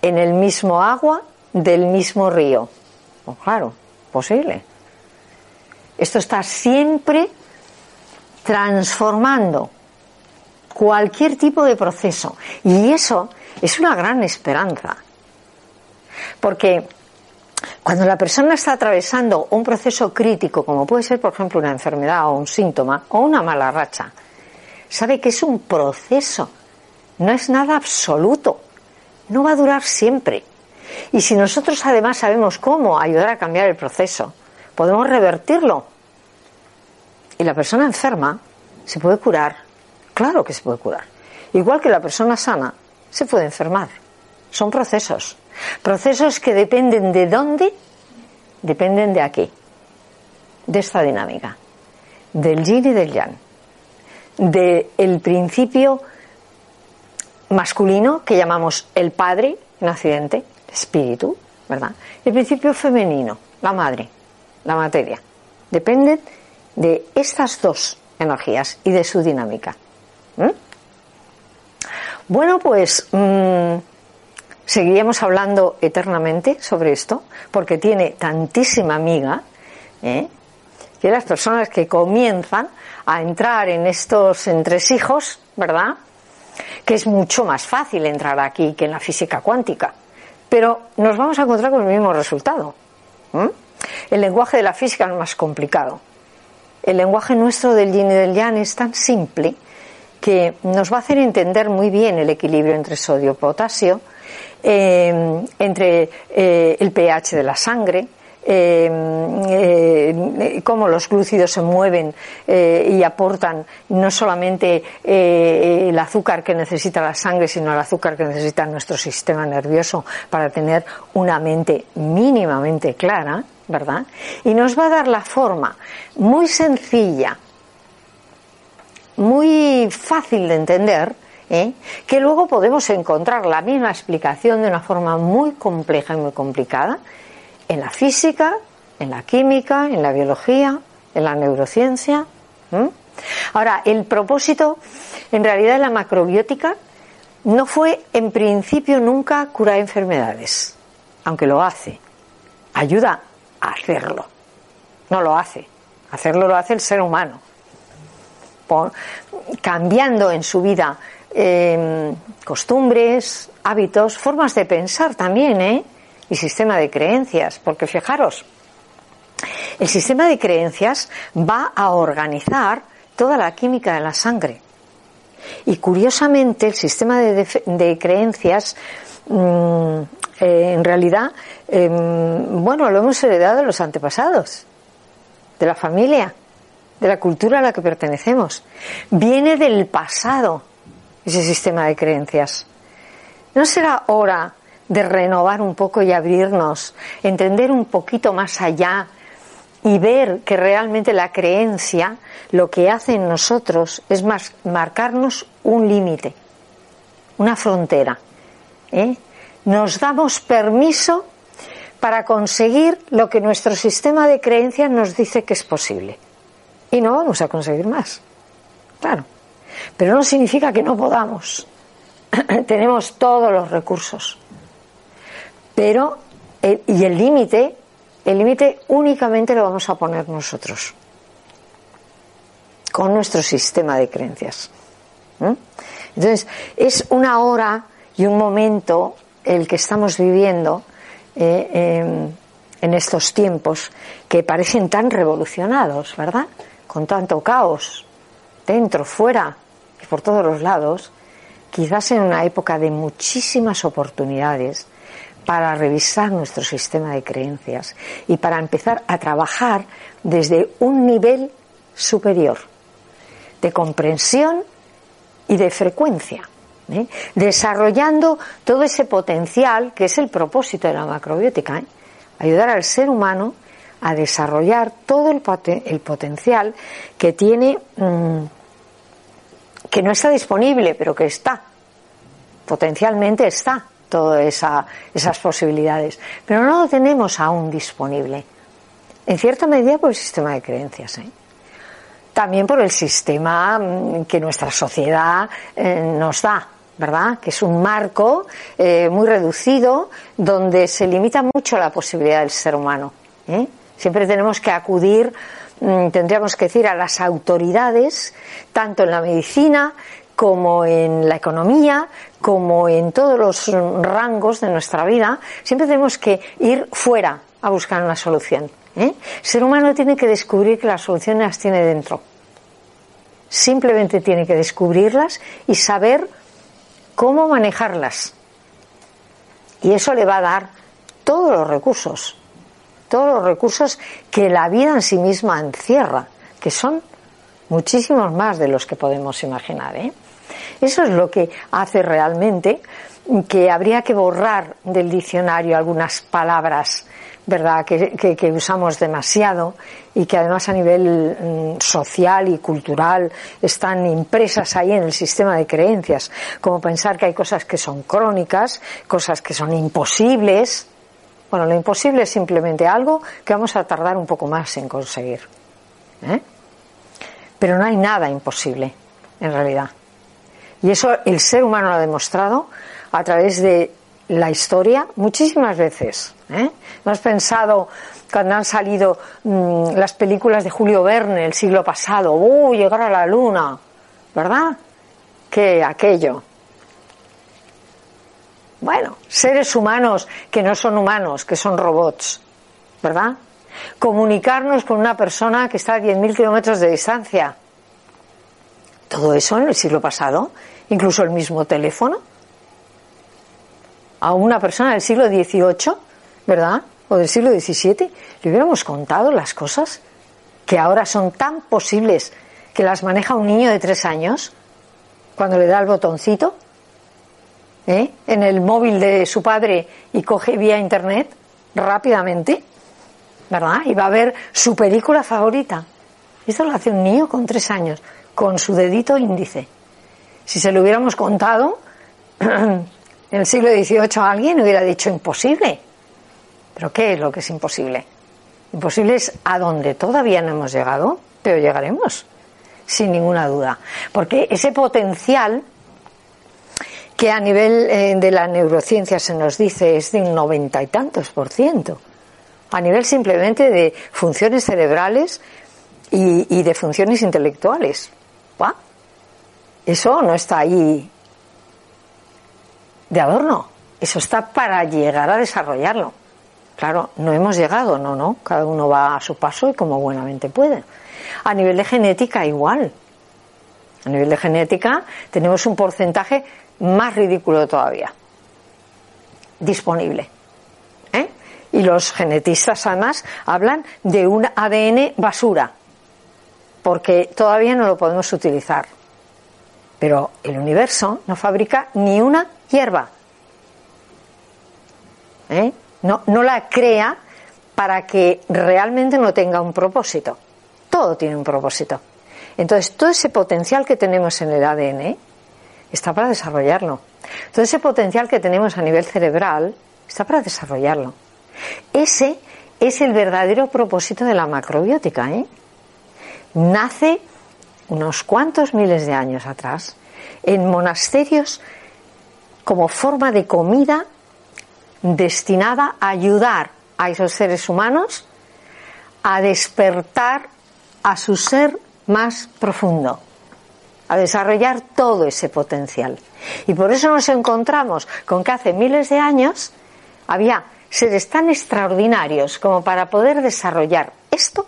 en el mismo agua del mismo río. Pues claro, posible. Esto está siempre transformando cualquier tipo de proceso. Y eso es una gran esperanza. Porque cuando la persona está atravesando un proceso crítico, como puede ser, por ejemplo, una enfermedad o un síntoma o una mala racha, sabe que es un proceso, no es nada absoluto, no va a durar siempre. Y si nosotros además sabemos cómo ayudar a cambiar el proceso, podemos revertirlo. Y la persona enferma se puede curar, claro que se puede curar. Igual que la persona sana se puede enfermar. Son procesos. Procesos que dependen de dónde, dependen de aquí, de esta dinámica, del yin y del yang, del principio masculino que llamamos el padre en Occidente, espíritu, ¿verdad? El principio femenino, la madre, la materia. Dependen de estas dos energías y de su dinámica. Bueno, pues mmm, seguiríamos hablando eternamente sobre esto, porque tiene tantísima amiga, ¿eh? que las personas que comienzan a entrar en estos entresijos, ¿verdad? Que es mucho más fácil entrar aquí que en la física cuántica. Pero nos vamos a encontrar con el mismo resultado. El lenguaje de la física es más complicado. El lenguaje nuestro del yin y del yang es tan simple que nos va a hacer entender muy bien el equilibrio entre sodio y potasio, eh, entre eh, el pH de la sangre, eh, cómo los glúcidos se mueven y aportan no solamente el azúcar que necesita la sangre, sino el azúcar que necesita nuestro sistema nervioso para tener una mente mínimamente clara, ¿verdad? Y nos va a dar la forma muy sencilla, muy fácil de entender, ¿eh? que luego podemos encontrar la misma explicación de una forma muy compleja y muy complicada en la física, en la química, en la biología, en la neurociencia. Ahora, el propósito en realidad de la macrobiótica no fue en principio nunca curar enfermedades, aunque lo hace. Ayuda a hacerlo. No lo hace. Hacerlo lo hace el ser humano cambiando en su vida em, costumbres, hábitos, formas de pensar también, ¿eh? Y sistema de creencias, porque fijaros, el sistema de creencias va a organizar toda la química de la sangre. Y curiosamente el sistema de, creencias, mm, eh, en realidad, em, bueno, lo hemos heredado de los antepasados, de la familia de la cultura a la que pertenecemos. Viene del pasado ese sistema de creencias. ¿No será hora de renovar un poco y abrirnos, entender un poquito más allá y ver que realmente la creencia lo que hace en nosotros es más marcarnos un límite, una frontera. ¿eh? Nos damos permiso para conseguir lo que nuestro sistema de creencias nos dice que es posible y no vamos a conseguir más. Claro. Pero no significa que no podamos. *clears throat* Tenemos todos los recursos. Pero, y el límite, el límite únicamente lo vamos a poner nosotros. Con nuestro sistema de creencias. Entonces, es una hora y un momento el que estamos viviendo eh, em, en estos tiempos que parecen tan revolucionados, ¿verdad? Con tanto caos, dentro, fuera y por todos los lados, quizás en una época de muchísimas oportunidades para revisar nuestro sistema de creencias y para empezar a trabajar desde un nivel superior de comprensión y de frecuencia, ¿eh? desarrollando todo ese potencial que es el propósito de la macrobiótica, ¿eh? ayudar al ser humano a desarrollar todo el, potencial que tiene, mm, que no está disponible, pero que está. Potencialmente está todas esa, esas posibilidades, pero no lo tenemos aún disponible. En cierta medida por el sistema de creencias. ¿eh? También por el sistema mm, que nuestra sociedad eh, nos da. ¿verdad? Que es un marco eh, muy reducido donde se limita mucho la posibilidad del ser humano. Siempre tenemos que acudir, mm, tendríamos que decir, a las autoridades, tanto en la medicina como en la economía, como en todos los rangos de nuestra vida, siempre tenemos que ir fuera a buscar una solución. ¿eh? El ser humano tiene que descubrir que las soluciones las tiene dentro. Simplemente tiene que descubrirlas y saber cómo manejarlas. Y eso le va a dar todos los recursos, todos los recursos que la vida en sí misma encierra, que son muchísimos más de los que podemos imaginar. ¿eh? Eso es lo que hace realmente que habría que borrar del diccionario algunas palabras verdad que, usamos demasiado y que además a nivel mm, social y cultural están impresas ahí en el sistema de creencias, como pensar que hay cosas que son crónicas, cosas que son imposibles. Bueno, lo imposible es simplemente algo que vamos a tardar un poco más en conseguir. ¿eh? Pero no hay nada imposible, en realidad. Y eso el ser humano lo ha demostrado a través de la historia muchísimas veces. ¿eh? ¿No has pensado cuando han salido mm, las películas de Julio Verne el siglo pasado? ¡Uh, llegar a la luna! ¿Verdad? ¿Qué aquello? Bueno, seres humanos que no son humanos, que son robots, ¿verdad? Comunicarnos con una persona que está a 10.000 kilómetros de distancia. Todo eso en el siglo pasado, incluso el mismo teléfono a una persona del siglo XVIII, ¿verdad? O del siglo XVII, le hubiéramos contado las cosas que ahora son tan posibles que las maneja un niño de tres años cuando le da el botoncito ¿eh? en el móvil de su padre y coge vía internet rápidamente, ¿verdad? Y va a ver su película favorita. Esto lo hace un niño con tres años, con su dedito índice. Si se lo hubiéramos contado, *clears throat* en el siglo XVIII alguien hubiera dicho imposible. ¿Pero qué es lo que es imposible? Imposible es a donde todavía no hemos llegado, pero llegaremos, sin ninguna duda. Porque ese potencial que a nivel eh, de la neurociencia se nos dice es de un noventa y tantos por ciento, a nivel simplemente de funciones cerebrales y, de funciones intelectuales. Eso no está ahí de adorno. Eso está para llegar a desarrollarlo. Claro, no hemos llegado, no, no. Cada uno va a su paso y como buenamente puede. A nivel de genética, igual. A nivel de genética tenemos un porcentaje más ridículo todavía disponible. ¿eh? Y los genetistas además hablan de un ADN basura, porque todavía no lo podemos utilizar. Pero el universo no fabrica ni una hierba. ¿Eh? No, no la crea para que realmente no tenga un propósito. Todo tiene un propósito. Entonces, todo ese potencial que tenemos en el ADN está para desarrollarlo. Todo ese potencial que tenemos a nivel cerebral está para desarrollarlo. Ese es el verdadero propósito de la macrobiótica. ¿eh? Nace unos cuantos miles de años atrás en monasterios como forma de comida destinada a ayudar a esos seres humanos a despertar a su ser más profundo, a desarrollar todo ese potencial. Y por eso nos encontramos con que hace miles de años había seres tan extraordinarios como para poder desarrollar esto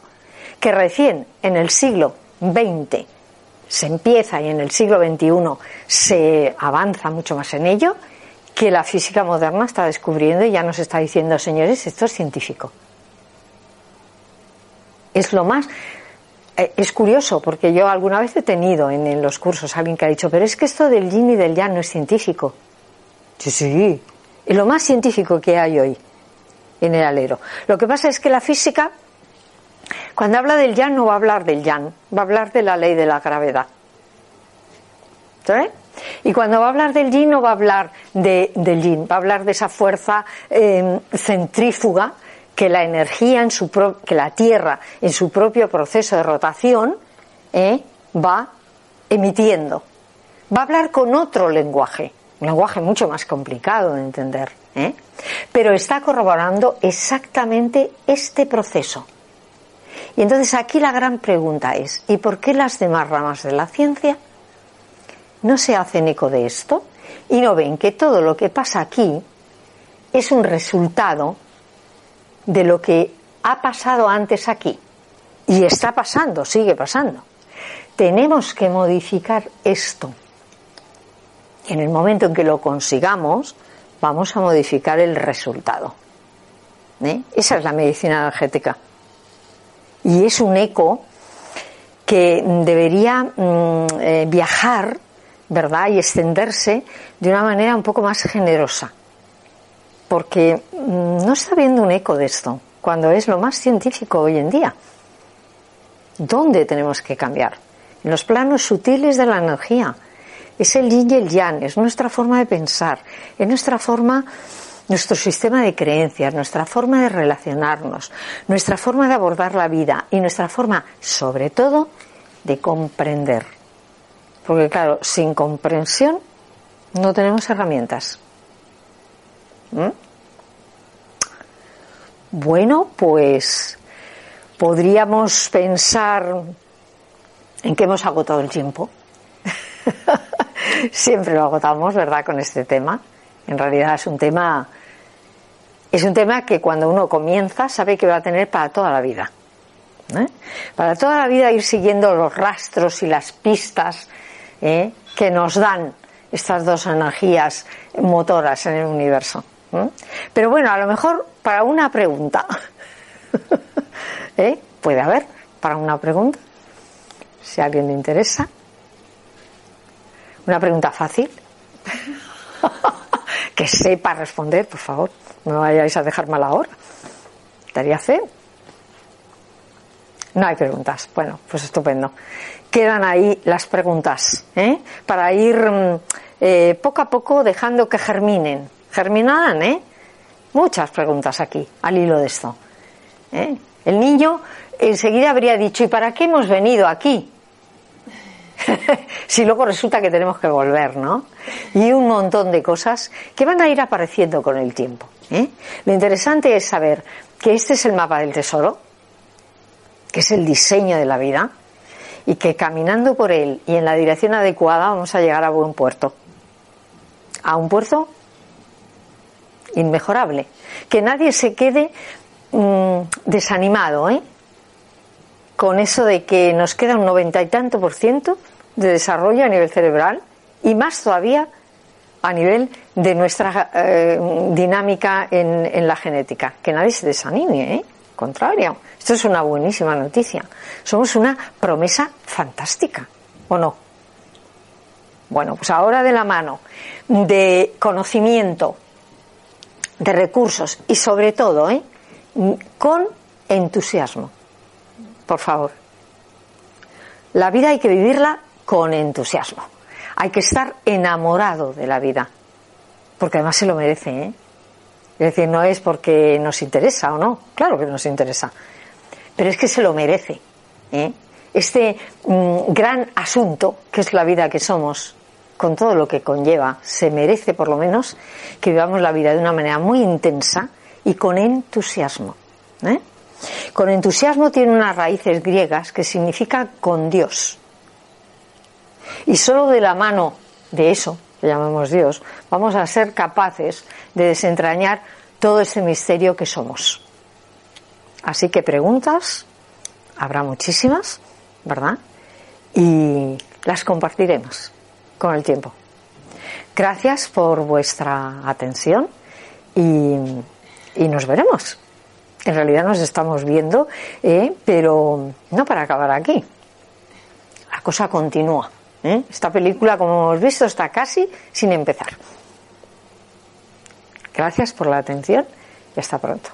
que recién en el siglo XX se empieza y en el siglo XXI se avanza mucho más en ello, que la física moderna está descubriendo y ya nos está diciendo, señores, esto es científico. Es lo más. Eh, es curioso, porque yo alguna vez he tenido en, los cursos alguien que ha dicho, pero es que esto del yin y del yang no es científico. Sí, sí, es lo más científico que hay hoy en el alero. Lo que pasa es que la física cuando habla del yan no va a hablar del yan, va a hablar de la ley de la gravedad. ¿Sabes? Y cuando va a hablar del yin no va a hablar de, del yin, va a hablar de esa fuerza em, centrífuga que la energía en su que la Tierra en su propio proceso de rotación eh, va emitiendo, va a hablar con otro lenguaje, un lenguaje mucho más complicado de entender, ¿eh? pero está corroborando exactamente este proceso. Y entonces aquí la gran pregunta es, ¿y por qué las demás ramas de la ciencia no se hacen eco de esto y no ven que todo lo que pasa aquí es un resultado de lo que ha pasado antes aquí? Y está pasando, sigue pasando. Tenemos que modificar esto. En el momento en que lo consigamos, vamos a modificar el resultado. ¿Eh? Esa es la medicina energética. Y es un eco que debería mm, eh, viajar, ¿verdad? Y extenderse de una manera un poco más generosa. Porque mm, no está habiendo un eco de esto, cuando es lo más científico hoy en día. ¿Dónde tenemos que cambiar? En los planos sutiles de la energía. Es el yin y el yang, es nuestra forma de pensar, es nuestra forma, nuestro sistema de creencias, nuestra forma de relacionarnos, nuestra forma de abordar la vida y nuestra forma, sobre todo, de comprender. Porque claro, sin comprensión no tenemos herramientas. ¿Mm? Bueno, pues podríamos pensar en que hemos agotado el tiempo. *laughs* Siempre lo agotamos, ¿verdad?, con este tema. En realidad es un tema es un tema que cuando uno comienza sabe que va a tener para toda la vida. ¿eh? Para toda la vida ir siguiendo los rastros y las pistas ¿eh? que nos dan estas dos energías motoras en el universo. ¿Eh? Pero bueno, a lo mejor para una pregunta. *laughs* ¿Eh? Puede haber para una pregunta, si a alguien le interesa. Una pregunta fácil. *laughs* que sepa responder, por favor. No vayáis a dejar mala hora. Estaría feo. No hay preguntas. Bueno, pues estupendo. Quedan ahí las preguntas, ¿eh? Para ir mm, eh, poco a poco dejando que germinen. Germinarán, ¿eh? Muchas preguntas aquí, al hilo de esto. ¿eh? El niño enseguida habría dicho, ¿y para qué hemos venido aquí? *laughs* si luego resulta que tenemos que volver, ¿no? Y un montón de cosas que van a ir apareciendo con el tiempo. ¿eh? Lo interesante es saber que este es el mapa del tesoro, que es el diseño de la vida, y que caminando por él y en la dirección adecuada vamos a llegar a buen puerto. A un puerto inmejorable. Que nadie se quede mm, desanimado, ¿eh? Con eso de que nos queda un noventa y tanto por ciento de desarrollo a nivel cerebral y más todavía a nivel de nuestra eh, dinámica en, la genética. Que nadie se desanime, ¿eh? Contrario. Esto es una buenísima noticia. Somos una promesa fantástica, ¿o no? Bueno, pues ahora de la mano de conocimiento, de recursos y sobre todo ¿eh? con entusiasmo. Por favor. La vida hay que vivirla con entusiasmo. Hay que estar enamorado de la vida. Porque además se lo merece. ¿eh? Es decir, no es porque nos interesa o no. Claro que nos interesa. Pero es que se lo merece. ¿eh? Este mm, gran asunto que es la vida que somos con todo lo que conlleva, se merece por lo menos que vivamos la vida de una manera muy intensa y con entusiasmo. ¿eh? Con entusiasmo tiene unas raíces griegas que significa con Dios. Y solo de la mano de eso, que llamamos Dios, vamos a ser capaces de desentrañar todo ese misterio que somos. Así que preguntas, habrá muchísimas, ¿verdad? Y las compartiremos con el tiempo. Gracias por vuestra atención y, nos veremos. En realidad nos estamos viendo, eh, pero no para acabar aquí. La cosa continúa. ¿eh? Esta película, como hemos visto, está casi sin empezar. Gracias por la atención y hasta pronto.